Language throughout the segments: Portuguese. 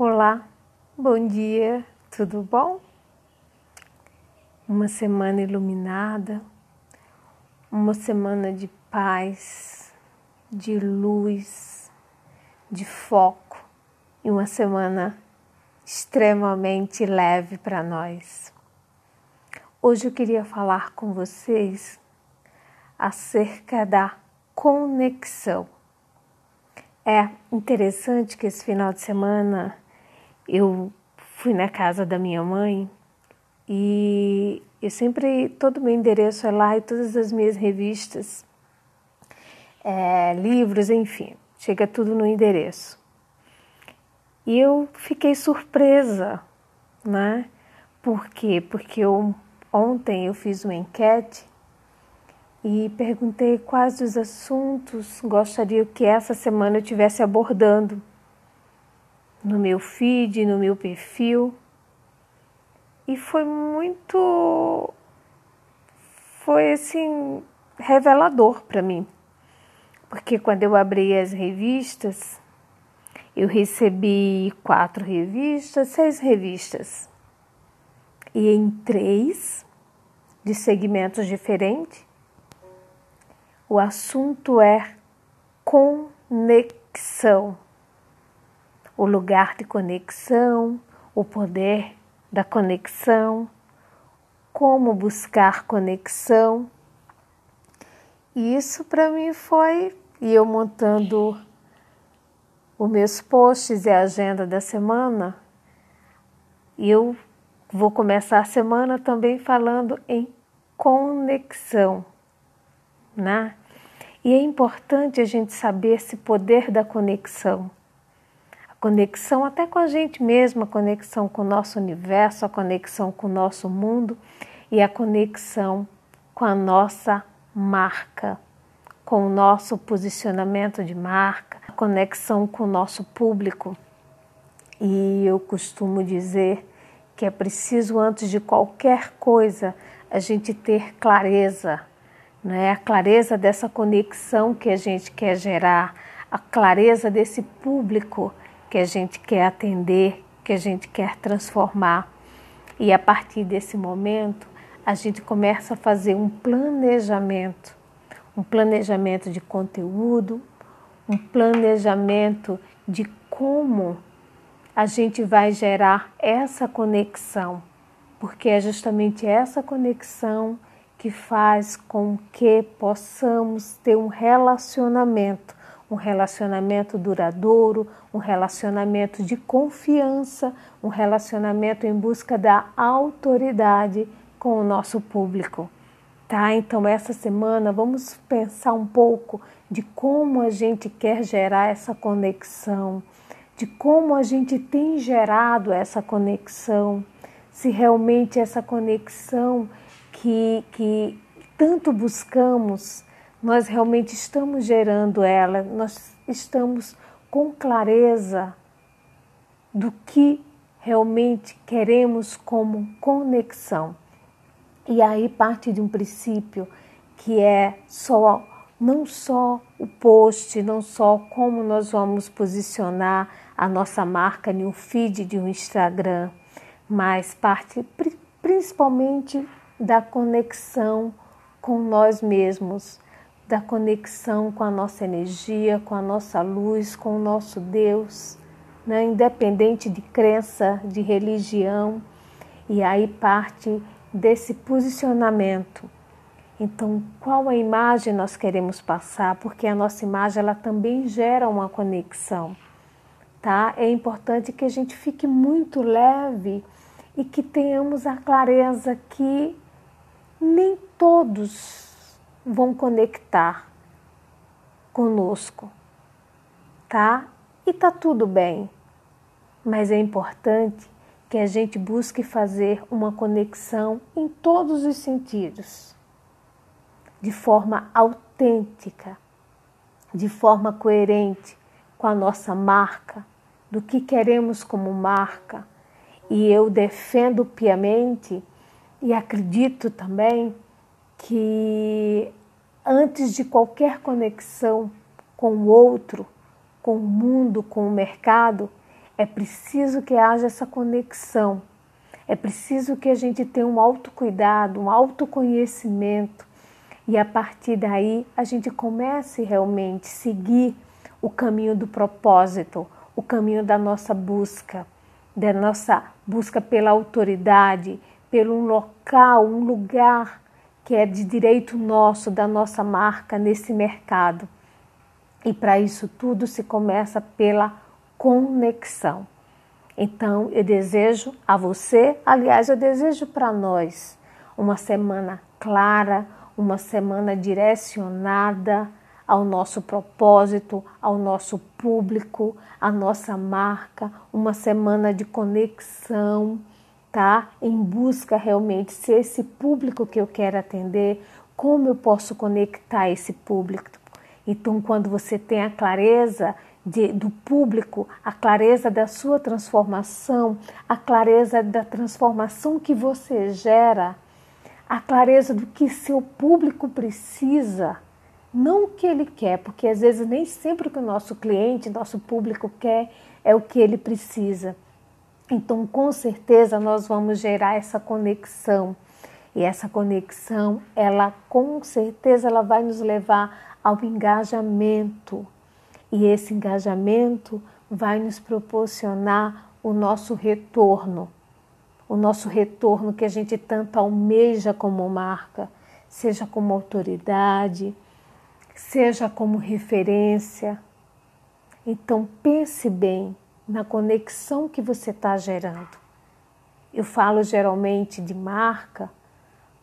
Olá, bom dia, tudo bom? Uma semana iluminada, uma semana de paz, de luz, de foco e uma semana extremamente leve para nós. Hoje eu queria falar com vocês acerca da conexão. É interessante que esse final de semana eu fui na casa da minha mãe e eu sempre, todo meu endereço é lá e todas as minhas revistas, é, livros, enfim, chega tudo no endereço. E eu fiquei surpresa, né? Por quê? Porque eu, ontem eu fiz uma enquete e perguntei quais os assuntos gostaria que essa semana eu estivesse abordando no meu feed, no meu perfil. E foi muito. Foi assim, revelador para mim. Porque quando eu abri as revistas, eu recebi quatro revistas, seis revistas. E em três, de segmentos diferentes, o assunto é conexão o lugar de conexão, o poder da conexão, como buscar conexão. E isso para mim foi, e eu montando os meus posts e a agenda da semana, eu vou começar a semana também falando em conexão, né? E é importante a gente saber esse poder da conexão conexão até com a gente mesmo, a conexão com o nosso universo, a conexão com o nosso mundo e a conexão com a nossa marca, com o nosso posicionamento de marca, a conexão com o nosso público. E eu costumo dizer que é preciso, antes de qualquer coisa, a gente ter clareza, né? a clareza dessa conexão que a gente quer gerar, a clareza desse público que a gente quer atender, que a gente quer transformar. E a partir desse momento, a gente começa a fazer um planejamento, um planejamento de conteúdo, um planejamento de como a gente vai gerar essa conexão, porque é justamente essa conexão que faz com que possamos ter um relacionamento um relacionamento duradouro, um relacionamento de confiança, um relacionamento em busca da autoridade com o nosso público. Tá? Então, essa semana vamos pensar um pouco de como a gente quer gerar essa conexão, de como a gente tem gerado essa conexão, se realmente essa conexão que, que tanto buscamos nós realmente estamos gerando ela, nós estamos com clareza do que realmente queremos como conexão. E aí parte de um princípio que é só não só o post, não só como nós vamos posicionar a nossa marca em um feed de um Instagram, mas parte principalmente da conexão com nós mesmos, da conexão com a nossa energia, com a nossa luz, com o nosso Deus, né? independente de crença, de religião, e aí parte desse posicionamento. Então, qual a imagem nós queremos passar? Porque a nossa imagem ela também gera uma conexão, tá? É importante que a gente fique muito leve e que tenhamos a clareza que nem todos vão conectar conosco, tá? E tá tudo bem, mas é importante que a gente busque fazer uma conexão em todos os sentidos, de forma autêntica, de forma coerente com a nossa marca, do que queremos como marca. E eu defendo piamente e acredito também que antes de qualquer conexão com o outro, com o mundo, com o mercado, É preciso que haja essa conexão. É preciso que a gente tenha um autocuidado, um autoconhecimento e a partir daí a gente comece realmente a seguir o caminho do propósito, o caminho da nossa busca, da nossa busca pela autoridade, pelo local, um lugar que é de direito nosso, da nossa marca nesse mercado. E para isso tudo se começa pela conexão. Então, eu desejo a você, aliás, eu desejo para nós uma semana clara, uma semana direcionada ao nosso propósito, ao nosso público, à nossa marca, uma semana de conexão, tá? Em busca realmente se esse público que eu quero atender, como eu posso conectar esse público? Então, quando você tem a clareza de, do público, a clareza da sua transformação, a clareza da transformação que você gera, a clareza do que seu público precisa, não o que ele quer, porque às vezes nem sempre o que o nosso cliente, nosso público quer é o que ele precisa. Então, com certeza, nós vamos gerar essa conexão. E essa conexão, ela com certeza ela vai nos levar ao engajamento. E esse engajamento vai nos proporcionar o nosso retorno. O nosso retorno que a gente tanto almeja como marca, seja como autoridade, seja como referência. Então pense bem na conexão que você está gerando. Eu falo geralmente de marca,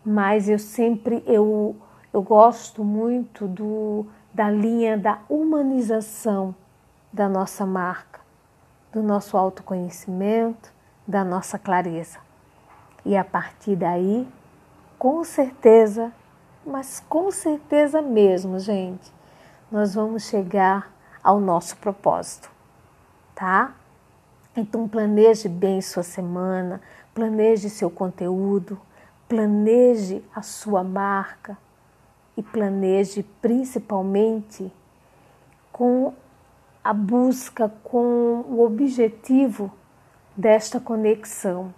mas eu sempre eu, eu gosto muito do, da linha da humanização da nossa marca, do nosso autoconhecimento, da nossa clareza. E a partir daí, com certeza mas com certeza mesmo, gente, nós vamos chegar ao nosso propósito, tá? Então planeje bem sua semana, planeje seu conteúdo, planeje a sua marca e planeje principalmente com a busca, com o objetivo desta conexão.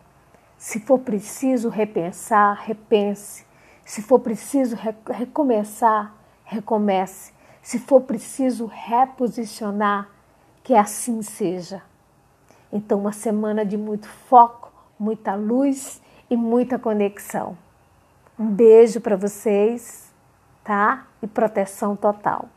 Se for preciso repensar, repense. Se for preciso recomeçar, recomece. Se for preciso reposicionar, que assim seja. Então, uma semana de muito foco, muita luz e muita conexão. Um beijo para vocês, tá? E proteção total.